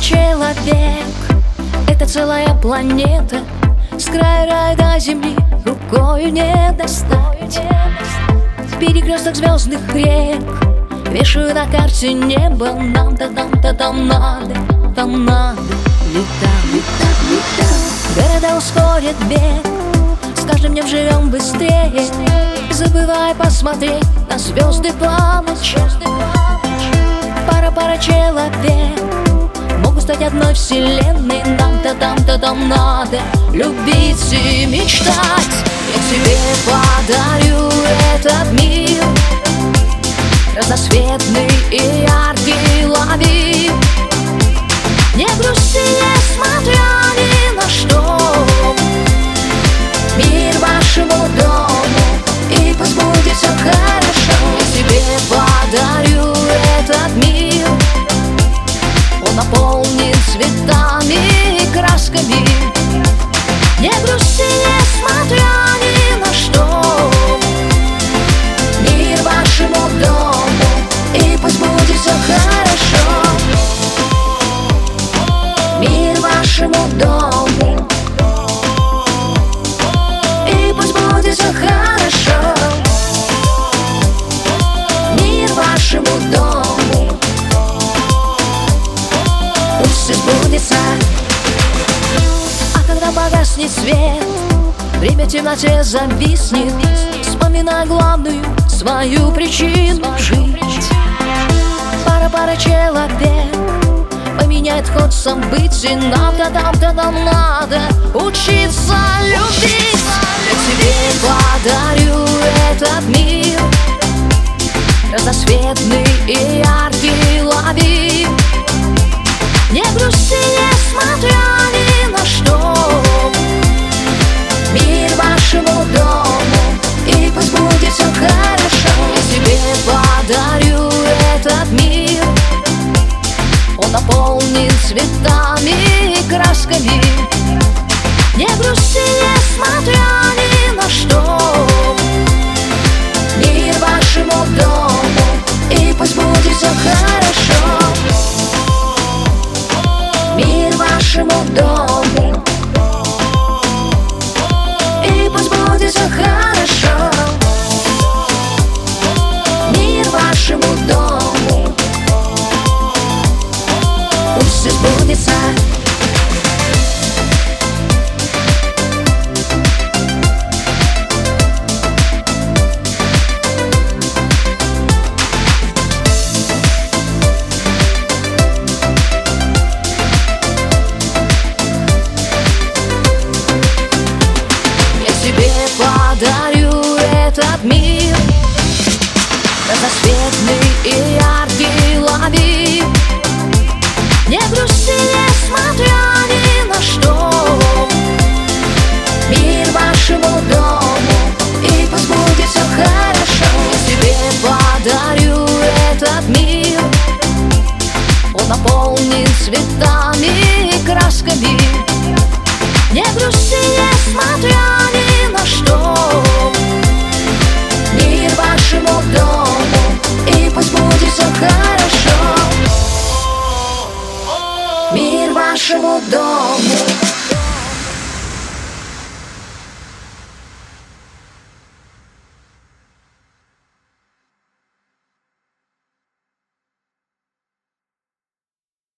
человек. Это целая планета С края рая до земли Рукою не достать Перекресток звездных рек Вешаю на карте небо Нам-то там-то там надо Там надо летать, летать, Города ускорят бег С каждым днем живем быстрее. Забывай посмотреть на звезды по ночам. Пара-пара человек одной вселенной Нам-то там-то там надо Любить и Мир вашему дому. И пусть будет все хорошо. Мир вашему дому. Пусть сбудется. А когда погаснет свет Время темноте зависнет Вспоминай главную свою причину жить. Пара-пара человек Поменяет ход событий Нам-то там-то нам надо Учиться любить. Я тебе подарю этот мир Разноцветный и яркий и благодарю этот мир Разноцветный и яркий лови. Не грусти, не смотря ни на что. Мир вашему дому И пусть будет все хорошо. Я тебе подарю этот мир. Он наполнен цветами и красками. Не грусти, не смотря нашему дому.